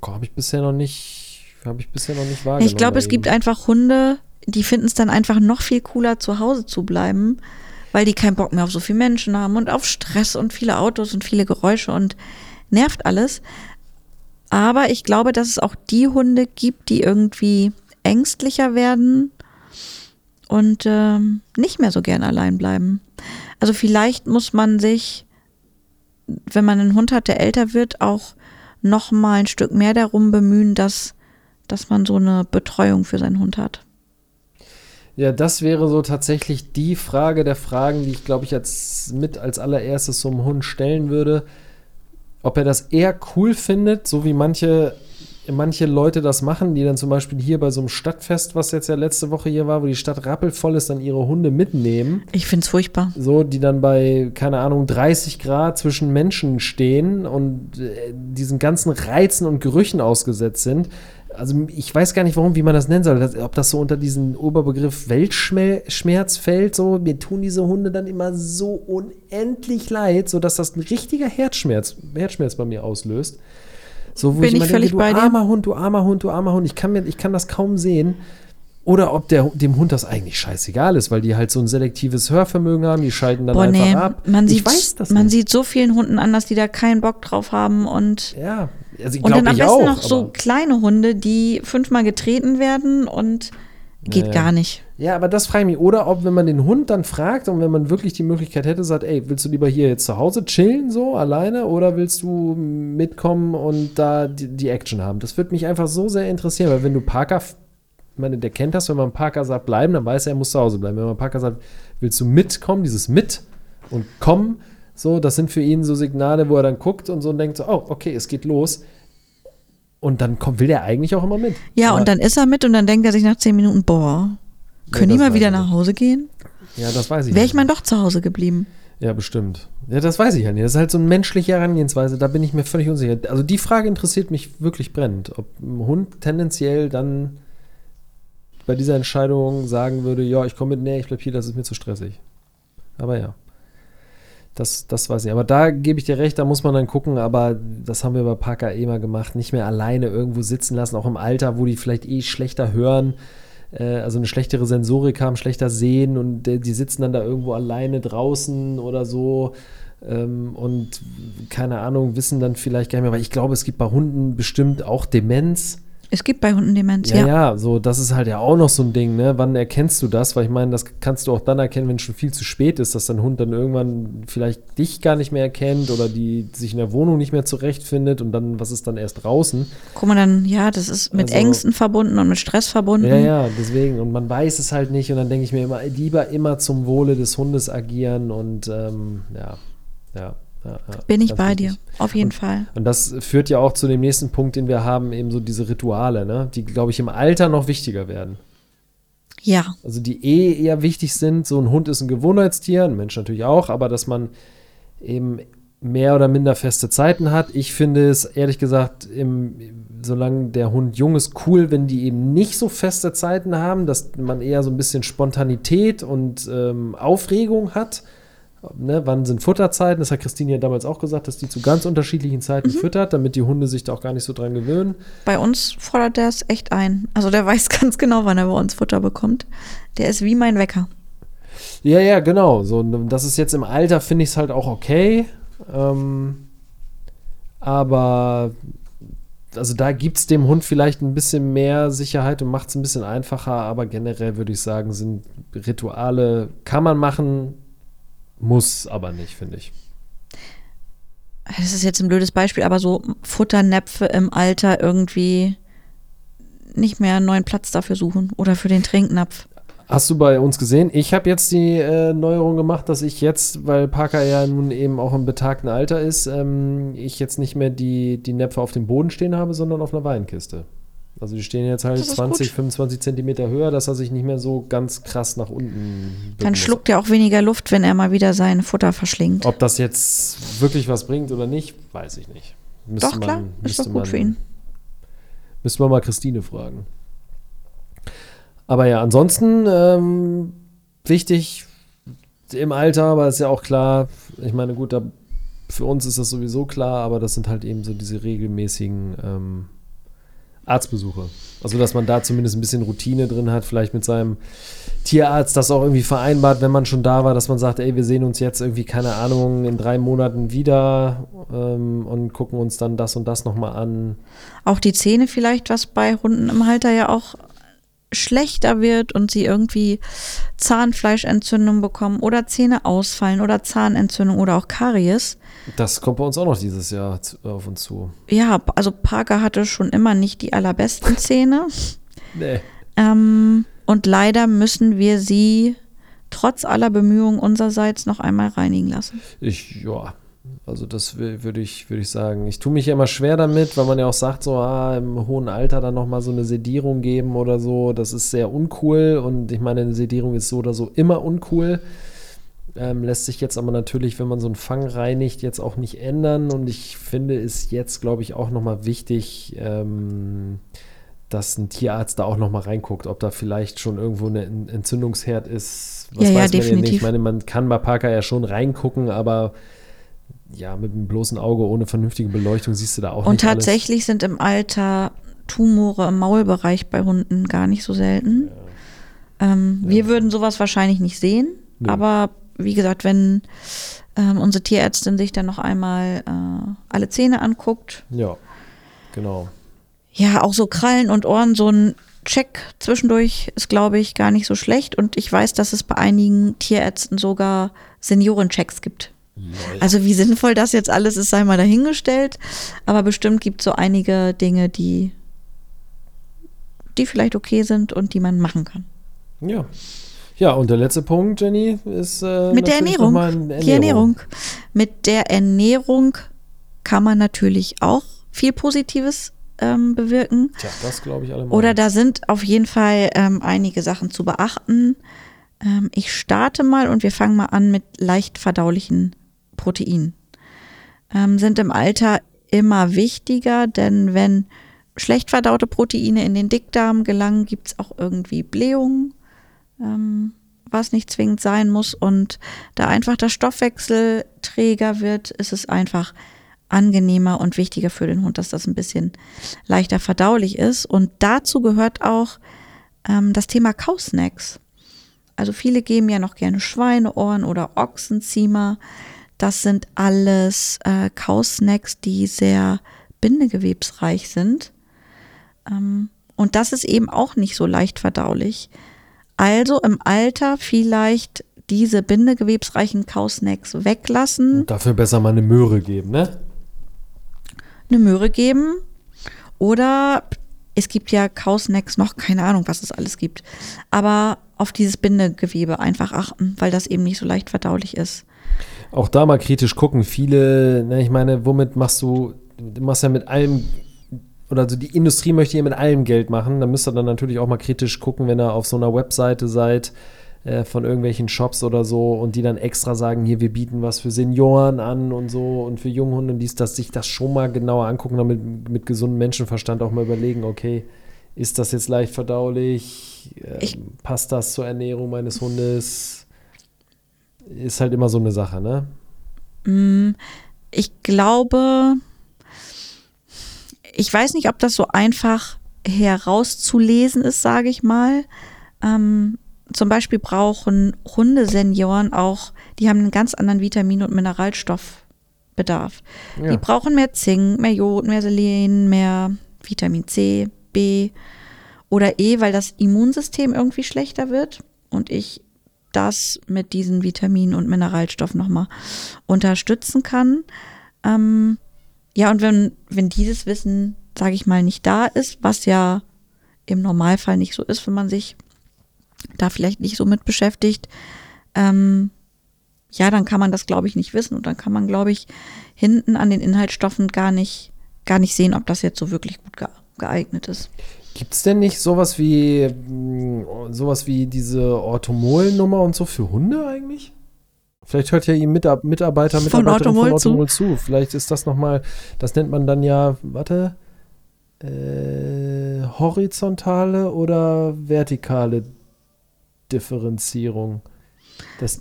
B: Habe ich bisher noch nicht, habe ich bisher noch nicht wahrgenommen.
C: Ich glaube, es gibt
B: ihm.
C: einfach Hunde, die finden es dann einfach noch viel cooler, zu Hause zu bleiben, weil die keinen Bock mehr auf so viele Menschen haben und auf Stress und viele Autos und viele Geräusche und nervt alles. Aber ich glaube, dass es auch die Hunde gibt, die irgendwie ängstlicher werden und ähm, nicht mehr so gern allein bleiben. Also vielleicht muss man sich, wenn man einen Hund hat, der älter wird, auch noch mal ein Stück mehr darum bemühen, dass, dass man so eine Betreuung für seinen Hund hat.
B: Ja, das wäre so tatsächlich die Frage der Fragen, die ich, glaube ich, als mit als allererstes so einem Hund stellen würde. Ob er das eher cool findet, so wie manche, manche Leute das machen, die dann zum Beispiel hier bei so einem Stadtfest, was jetzt ja letzte Woche hier war, wo die Stadt rappelvoll ist, dann ihre Hunde mitnehmen.
C: Ich find's furchtbar.
B: So, die dann bei, keine Ahnung, 30 Grad zwischen Menschen stehen und äh, diesen ganzen Reizen und Gerüchen ausgesetzt sind. Also ich weiß gar nicht, warum, wie man das nennen soll. Das, ob das so unter diesen Oberbegriff Weltschmerz fällt. So, mir tun diese Hunde dann immer so unendlich leid, sodass das ein richtiger Herzschmerz, Herzschmerz bei mir auslöst. So, wo
C: Bin ich
B: immer
C: völlig
B: denke,
C: bei
B: du
C: dir.
B: armer Hund, du armer Hund, du armer Hund. Ich kann, mir, ich kann das kaum sehen. Oder ob der, dem Hund das eigentlich scheißegal ist, weil die halt so ein selektives Hörvermögen haben, die schalten dann
C: Boah,
B: einfach
C: nee,
B: ab.
C: man
B: ich
C: sieht,
B: weiß das
C: man
B: nicht.
C: sieht so vielen Hunden an, dass die da keinen Bock drauf haben und,
B: ja, also ich
C: und dann am besten
B: auch.
C: noch so kleine Hunde, die fünfmal getreten werden und geht
B: Nee.
C: gar nicht.
B: Ja, aber das frage ich mich. Oder ob, wenn man den Hund dann fragt und wenn man wirklich die Möglichkeit hätte, sagt, ey, willst du lieber hier jetzt zu Hause chillen, so alleine, oder willst du mitkommen und da die, die Action haben? Das würde mich einfach so sehr interessieren, weil wenn du Parker ich meine, der kennt das, wenn man Parker sagt, bleiben, dann weiß er, er muss zu Hause bleiben. Wenn man Parker sagt, willst du mitkommen, dieses mit und kommen, so, das sind für ihn so Signale, wo er dann guckt und so und denkt so, oh, okay, es geht los. Und dann kommt, will er eigentlich auch immer mit.
C: Ja,
B: Aber-
C: und dann ist er mit und dann denkt er sich nach zehn Minuten, boah, können
B: das
C: die mal wieder nach. Hause gehen?
B: Ja, das weiß ich
C: Wäre ich mal doch zu Hause geblieben.
B: Ja, bestimmt. Ja, das weiß ich ja nicht. Das ist halt so eine menschliche Herangehensweise, da bin ich mir völlig unsicher. Also die Frage interessiert mich wirklich brennend, ob ein Hund tendenziell dann bei dieser Entscheidung sagen würde, ja, ich komme mit, nee, ich bleib hier, das ist mir zu stressig. Aber ja. Das, das weiß ich. Aber da gebe ich dir recht, da muss man dann gucken, aber das haben wir bei Parker eh mal gemacht. Nicht mehr alleine irgendwo sitzen lassen, auch im Alter, wo die vielleicht eh schlechter hören, äh, also eine schlechtere Sensorik haben, schlechter sehen und die sitzen dann da irgendwo alleine draußen oder so ähm, und keine Ahnung, wissen dann vielleicht gar nicht mehr, weil ich glaube, es gibt bei Hunden bestimmt auch Demenz.
C: Es gibt bei Hunden Demenz,
B: Ja,
C: ja.
B: ja, so, das ist halt ja auch noch so ein Ding, ne? Wann erkennst du das? Weil ich meine, das kannst du auch dann erkennen, wenn es schon viel zu spät ist, dass dein Hund dann irgendwann vielleicht dich gar nicht mehr erkennt oder die sich in der Wohnung nicht mehr zurechtfindet und dann, was ist dann erst draußen?
C: Guck mal dann, ja, das ist mit
B: Also-
C: Ängsten verbunden und mit Stress verbunden.
B: Ja, ja, deswegen. Und man weiß es halt nicht und dann denke ich mir immer, lieber immer zum Wohle des Hundes agieren und ähm, ja, ja. Ja, ja
C: Bin ich bei
B: wichtig.
C: dir, auf jeden
B: Und-
C: Fall.
B: Und das führt ja auch zu dem nächsten Punkt, den wir haben, eben so diese Rituale, ne? die, glaube ich, im Alter noch wichtiger werden.
C: Ja,
B: Also die eh eher wichtig sind. So ein Hund ist ein Gewohnheitstier, ein Mensch natürlich auch, aber dass man eben mehr oder minder feste Zeiten hat. Ich finde es ehrlich gesagt, im, solange der Hund jung ist, cool, wenn die eben nicht so feste Zeiten haben, dass man eher so ein bisschen Spontanität und ähm, Aufregung hat. Ne, wann sind Futterzeiten? Das hat Christine ja damals auch gesagt, dass die zu ganz unterschiedlichen Zeiten füttert, damit die Hunde sich da auch gar nicht so dran gewöhnen.
C: bei uns fordert der es echt ein. Also der weiß ganz genau, wann er bei uns Futter bekommt. Der ist wie mein Wecker.
B: Ja, ja, genau. So, das ist jetzt im Alter, finde ich es halt auch okay. Ähm, aber also da gibt es dem Hund vielleicht ein bisschen mehr Sicherheit und macht es ein bisschen einfacher, aber generell würde ich sagen, sind Rituale, kann man machen, muss aber nicht, finde ich.
C: Das ist jetzt ein blödes Beispiel, aber so Futternäpfe im Alter irgendwie nicht mehr einen neuen Platz dafür suchen oder für den Trinknapf.
B: Hast du bei uns gesehen? Ich habe jetzt die äh, Neuerung gemacht, dass ich jetzt, weil Parker ja nun eben auch im betagten Alter ist, ähm, ich jetzt nicht mehr die, die Näpfe auf dem Boden stehen habe, sondern auf einer Weinkiste. Also die stehen jetzt halt
C: Das ist
B: 20,
C: gut.
B: 25 Zentimeter höher, dass er sich nicht mehr so ganz krass nach unten
C: Dann schluckt er auch weniger Luft, wenn er mal wieder sein Futter verschlingt.
B: Ob das jetzt wirklich was bringt oder nicht, weiß ich nicht. Müsste
C: Doch, klar, ist doch gut für ihn.
B: Müssen wir mal Christine fragen. Aber ja, ansonsten ähm, wichtig im Alter, aber ist ja auch klar, ich meine, gut, da, für uns ist das sowieso klar, aber das sind halt eben so diese regelmäßigen ähm, Arztbesuche. Also, dass man da zumindest ein bisschen Routine drin hat, vielleicht mit seinem Tierarzt das auch irgendwie vereinbart, wenn man schon da war, dass man sagt, ey, wir sehen uns jetzt irgendwie, keine Ahnung, in drei Monaten wieder ähm, und gucken uns dann das und das nochmal an.
C: Auch die Zähne vielleicht, was bei Hunden im Halter ja auch schlechter wird und sie irgendwie Zahnfleischentzündung bekommen oder Zähne ausfallen oder Zahnentzündung oder auch Karies.
B: Das kommt bei uns auch noch dieses Jahr auf uns zu.
C: Ja, also Parker hatte schon immer nicht die allerbesten Zähne.
B: Nee.
C: Ähm, und leider müssen wir sie trotz aller Bemühungen unsererseits noch einmal reinigen lassen.
B: Ich, ja, also das wü- würde ich, würde ich sagen. Ich tue mich ja immer schwer damit, weil man ja auch sagt, so ah, im hohen Alter dann nochmal so eine Sedierung geben oder so. Das ist sehr uncool und ich meine, eine Sedierung ist so oder so immer uncool. Ähm, lässt sich jetzt aber natürlich, wenn man so einen Fang reinigt, jetzt auch nicht ändern. Und ich finde es jetzt, glaube ich, auch nochmal wichtig, ähm, dass ein Tierarzt da auch nochmal reinguckt, ob da vielleicht schon irgendwo Ent- Entzündungsherd ist.
C: Ja, ja,
B: man nicht.
C: definitiv.
B: Ich meine, man kann bei Parker ja schon reingucken, aber ja, mit einem bloßen Auge ohne vernünftige Beleuchtung siehst du da auch
C: Und
B: nicht alles.
C: tatsächlich sind im Alter Tumore im Maulbereich bei Hunden gar nicht so selten. Ähm, Wir würden sowas wahrscheinlich nicht sehen,
B: Nö.
C: aber wie gesagt, wenn ähm, unsere Tierärztin sich dann noch einmal äh, alle Zähne anguckt,
B: Ja, genau.
C: ja, auch so Krallen und Ohren, so ein Check zwischendurch ist, glaube ich, gar nicht so schlecht. Und ich weiß, dass es bei einigen Tierärzten sogar Seniorenchecks gibt. Also wie sinnvoll das jetzt alles ist, sei mal dahingestellt. Aber bestimmt gibt es so einige Dinge, die, die vielleicht okay sind und die man machen kann.
B: Ja. Ja, und der letzte Punkt, Jenny, ist äh,
C: Mit der Ernährung.
B: Ernährung.
C: Die Ernährung. Mit der Ernährung kann man natürlich auch viel Positives ähm, bewirken.
B: Tja, das glaube ich alle mal.
C: Oder da sind auf jeden Fall ähm, einige Sachen zu beachten. Ähm, ich starte mal und wir fangen mal an mit leicht verdaulichen Proteinen. Ähm, sind im Alter immer wichtiger, denn wenn schlecht verdaute Proteine in den Dickdarm gelangen, gibt es auch irgendwie Blähungen, ähm, was nicht zwingend sein muss. Und da einfach der Stoffwechsel träger wird, ist es einfach angenehmer und wichtiger für den Hund, dass das ein bisschen leichter verdaulich ist. Und dazu gehört auch ähm, das Thema Kausnacks. Also viele geben ja noch gerne Schweineohren oder Ochsenziemer. Das sind alles äh, Kausnacks, die sehr bindegewebsreich sind. Ähm, und das ist eben auch nicht so leicht verdaulich. Also im Alter vielleicht diese bindegewebsreichen Kausnacks weglassen,
B: Dafür besser mal eine Möhre geben, ne?
C: eine Möhre geben oder es gibt ja Kausnacks noch, keine Ahnung, was es alles gibt. Aber auf dieses Bindegewebe einfach achten, weil das eben nicht so leicht verdaulich ist.
B: Auch da mal kritisch gucken. Viele, ne, ich meine, womit machst du, du machst ja mit allem, oder also die Industrie möchte ja mit allem Geld machen. Da müsst ihr dann natürlich auch mal kritisch gucken, wenn ihr auf so einer Webseite seid äh, von irgendwelchen Shops oder so und die dann extra sagen, hier, wir bieten was für Senioren an und so und für Junghunde und dies, dass sich das schon mal genauer angucken, damit mit gesundem Menschenverstand auch mal überlegen, okay, ist das jetzt leicht verdaulich? Ähm, passt das zur Ernährung meines Hundes? Ist halt immer so eine Sache, ne?
C: Mm, Ich glaube, ich weiß nicht, ob das so einfach herauszulesen ist, sage ich mal. Ähm, zum Beispiel brauchen Hundesenioren auch, die haben einen ganz anderen Vitamin- und Mineralstoffbedarf.
B: Ja.
C: Die brauchen mehr Zink, mehr Jod, mehr Selen, mehr Vitamin C, B oder E, weil das Immunsystem irgendwie schlechter wird und ich das mit diesen Vitaminen und Mineralstoffen nochmal unterstützen kann. Ähm, ja, und wenn, wenn dieses Wissen, sage ich mal, nicht da ist, was ja im Normalfall nicht so ist, wenn man sich da vielleicht nicht so mit beschäftigt, ähm, ja, dann kann man das, glaube ich, nicht wissen und dann kann man, glaube ich, hinten an den Inhaltsstoffen gar nicht, gar nicht sehen, ob das jetzt so wirklich gut ge geeignet ist.
B: Gibt es denn nicht sowas wie mh, sowas wie diese Orthomol-Nummer und so für Hunde eigentlich? Vielleicht hört ja Ihr Mitarbeiter,
C: Von
B: Mitarbeiterin
C: Orthomol
B: von
C: zu.
B: Orthomol zu. Vielleicht ist das nochmal, das nennt man dann ja, warte, äh, horizontale oder vertikale Differenzierung.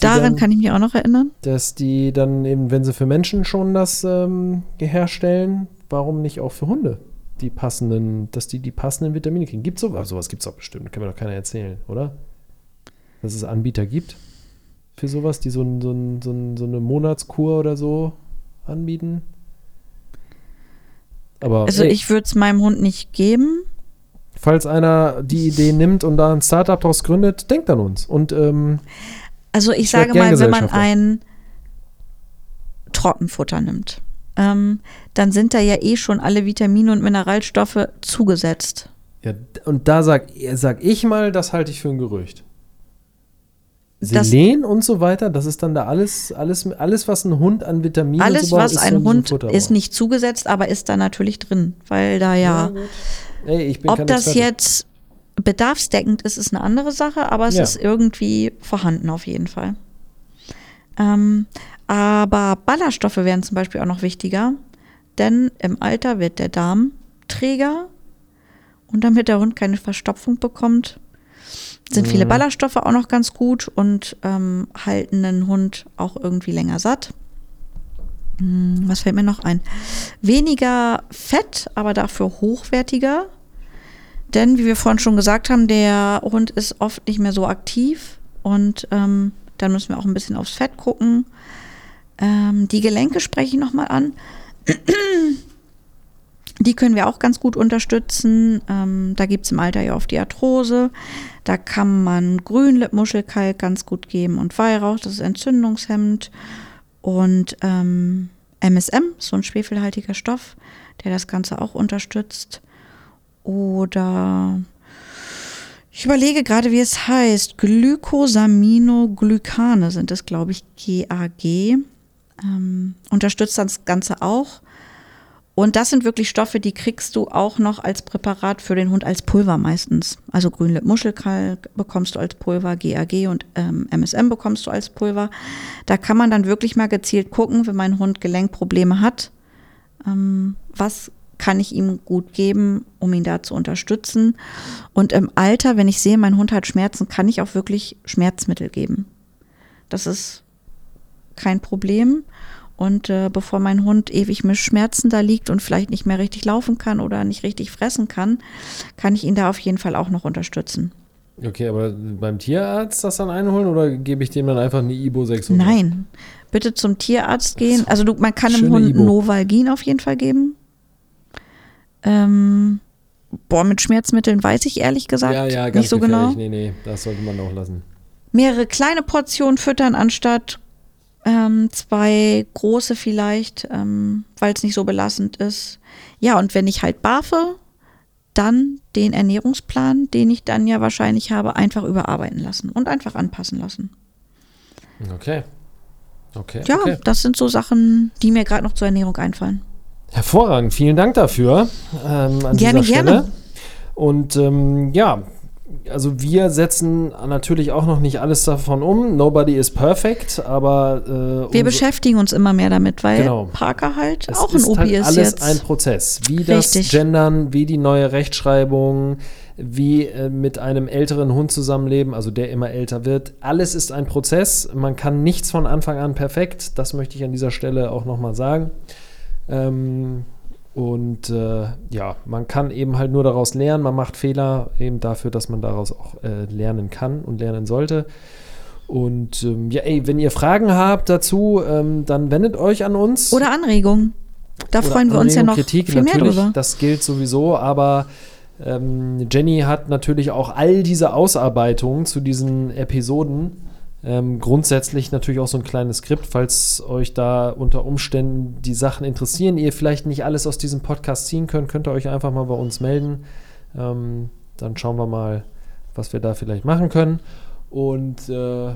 C: Daran
B: dann,
C: kann ich mich auch noch erinnern.
B: dass die dann eben, wenn sie für Menschen schon das ähm, herstellen, warum nicht auch für Hunde die passenden, dass die die passenden Vitamine kriegen? Gibt sowas? Sowas gibt es doch bestimmt, kann mir doch keiner erzählen, oder? Dass es Anbieter gibt für sowas, die so, ein, so, ein, so, ein, so eine Monatskur oder so anbieten. Aber
C: Also
B: ey,
C: ich würde es meinem Hund nicht geben.
B: Falls einer die Idee nimmt und da ein Startup daraus gründet, denkt an uns. Und ähm,
C: Also ich sage mal, wenn man ein Trockenfutter nimmt, ähm, dann sind da ja eh schon alle Vitamine und Mineralstoffe zugesetzt.
B: Ja, und da sag, sag ich mal, das halte ich für ein Gerücht.
C: Das-
B: Selen und so weiter, das ist dann da alles, alles, alles was ein Hund an Vitaminen
C: Alles,
B: so braucht,
C: was
B: ist
C: ein Hund ist nicht zugesetzt, aber ist da natürlich drin, weil da ja,
B: gut. Ey,
C: ob das
B: Experte.
C: jetzt bedarfsdeckend ist, ist eine andere Sache, aber es
B: Ja.
C: ist irgendwie vorhanden auf jeden Fall. Ähm, aber Ballaststoffe wären zum Beispiel auch noch wichtiger, denn im Alter wird der Darm träger und damit der Hund keine Verstopfung bekommt, sind viele
B: Mhm.
C: Ballaststoffe auch noch ganz gut und ähm, halten einen Hund auch irgendwie länger satt. Hm, Was fällt mir noch ein? Weniger Fett, aber dafür hochwertiger. Denn, wie wir vorhin schon gesagt haben, der Hund ist oft nicht mehr so aktiv und ähm, dann müssen wir auch ein bisschen aufs Fett gucken. Ähm, die Gelenke spreche ich nochmal an. Die können wir auch ganz gut unterstützen. Ähm, da gibt es im Alter ja oft die Arthrose. Da kann man Grünlippmuschelkalk ganz gut geben und Weihrauch, das ist entzündungshemmend. Und ähm, MSM, so ein schwefelhaltiger Stoff, der das Ganze auch unterstützt. Oder Ich überlege gerade, wie es heißt. Glycosaminoglycane sind es, glaube ich, GAG. Ähm, unterstützt das Ganze auch. Und das sind wirklich Stoffe, die kriegst du auch noch als Präparat für den Hund als Pulver meistens. Also Grünlipp-Muschelkalk bekommst du als Pulver, GAG und ähm, MSM bekommst du als Pulver. Da kann man dann wirklich mal gezielt gucken, wenn mein Hund Gelenkprobleme hat, ähm, was kann ich ihm gut geben, um ihn da zu unterstützen. Und im Alter, wenn ich sehe, mein Hund hat Schmerzen, kann ich auch wirklich Schmerzmittel geben. Das ist kein Problem. Und äh, bevor mein Hund ewig mit Schmerzen da liegt und vielleicht nicht mehr richtig laufen kann oder nicht richtig fressen kann, kann ich ihn da auf jeden Fall auch noch unterstützen.
B: Okay, aber beim Tierarzt das dann einholen oder gebe ich dem dann einfach eine Ibo 600?
C: Nein, bitte zum Tierarzt gehen. Also du, man kann dem Hund
B: Ibo.
C: Novalgin auf jeden Fall geben. Ähm, boah, mit Schmerzmitteln weiß ich ehrlich gesagt
B: ja, ja, ganz
C: nicht so genau.
B: Nee, nee, das sollte man auch lassen.
C: Mehrere kleine Portionen füttern anstatt ähm, zwei große vielleicht, ähm, weil es nicht so belastend ist. Ja, und wenn ich halt barfe, dann den Ernährungsplan, den ich dann ja wahrscheinlich habe, einfach überarbeiten lassen und einfach anpassen lassen.
B: Okay. Okay.
C: Ja,
B: okay.
C: das sind so Sachen, die mir gerade noch zur Ernährung einfallen.
B: Hervorragend, vielen Dank dafür. Ähm, an
C: Gerne,
B: dieser Stelle.
C: gerne.
B: Und ähm, ja, also wir setzen natürlich auch noch nicht alles davon um. Nobody is perfect, aber äh,
C: Wir beschäftigen uns immer mehr damit, weil
B: Genau.
C: Parker halt
B: es
C: auch ein
B: ist
C: OP
B: halt
C: ist
B: alles
C: jetzt.
B: ein Prozess. Wie das
C: Richtig.
B: Gendern, wie die neue Rechtschreibung, wie äh, mit einem älteren Hund zusammenleben, also der immer älter wird. Alles ist ein Prozess. Man kann nichts von Anfang an perfekt. Das möchte ich an dieser Stelle auch nochmal sagen. Ähm, und äh, ja, man kann eben halt nur daraus lernen. Man macht Fehler eben dafür, dass man daraus auch äh, lernen kann und lernen sollte. Und ähm, ja, ey, wenn ihr Fragen habt dazu, ähm, dann wendet euch an uns.
C: Oder Anregungen. Da freuen wir uns ja
B: Anregung,
C: noch
B: Kritik,
C: viel mehr
B: natürlich,
C: drüber.
B: Das gilt sowieso, aber ähm, Jenny hat natürlich auch all diese Ausarbeitungen zu diesen Episoden. Ähm, grundsätzlich natürlich auch so ein kleines Skript, falls euch da unter Umständen die Sachen interessieren, ihr vielleicht nicht alles aus diesem Podcast ziehen könnt, könnt ihr euch einfach mal bei uns melden. Ähm, dann schauen wir mal, was wir da vielleicht machen können. Und äh,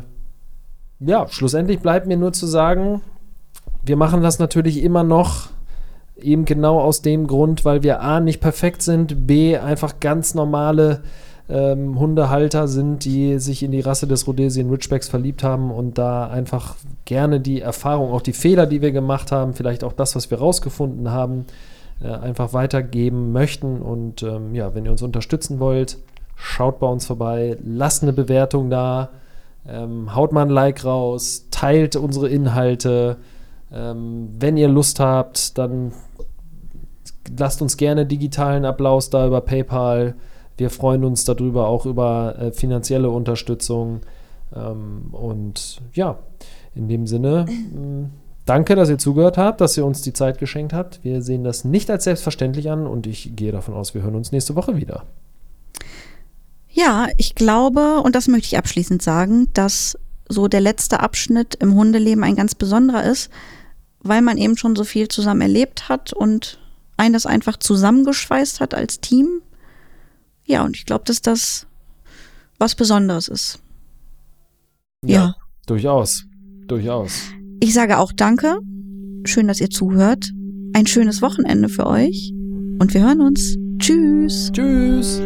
B: ja, schlussendlich bleibt mir nur zu sagen, wir machen das natürlich immer noch eben genau aus dem Grund, weil wir A nicht perfekt sind, B einfach ganz normale ähm, Hundehalter sind, die sich in die Rasse des Rhodesian Ridgebacks verliebt haben und da einfach gerne die Erfahrung, auch die Fehler, die wir gemacht haben, vielleicht auch das, was wir rausgefunden haben, äh, einfach weitergeben möchten. Und ähm, ja, wenn ihr uns unterstützen wollt, schaut bei uns vorbei, lasst eine Bewertung da, ähm, haut mal ein Like raus, teilt unsere Inhalte. Ähm, wenn ihr Lust habt, dann lasst uns gerne digitalen Applaus da über PayPal. Wir freuen uns darüber, auch über äh, finanzielle Unterstützung. Ähm, und ja, in dem Sinne, mh, danke, dass ihr zugehört habt, dass ihr uns die Zeit geschenkt habt. Wir sehen das nicht als selbstverständlich an und ich gehe davon aus, wir hören uns nächste Woche wieder.
C: Ja, ich glaube, und das möchte ich abschließend sagen, dass so der letzte Abschnitt im Hundeleben ein ganz besonderer ist, weil man eben schon so viel zusammen erlebt hat und einen das einfach zusammengeschweißt hat als Team. Ja, und ich glaube, dass das was Besonderes ist. Ja.
B: Durchaus. Durchaus.
C: Ich sage auch Danke. Schön, dass ihr zuhört. Ein schönes Wochenende für euch. Und wir hören uns. Tschüss.
B: Tschüss.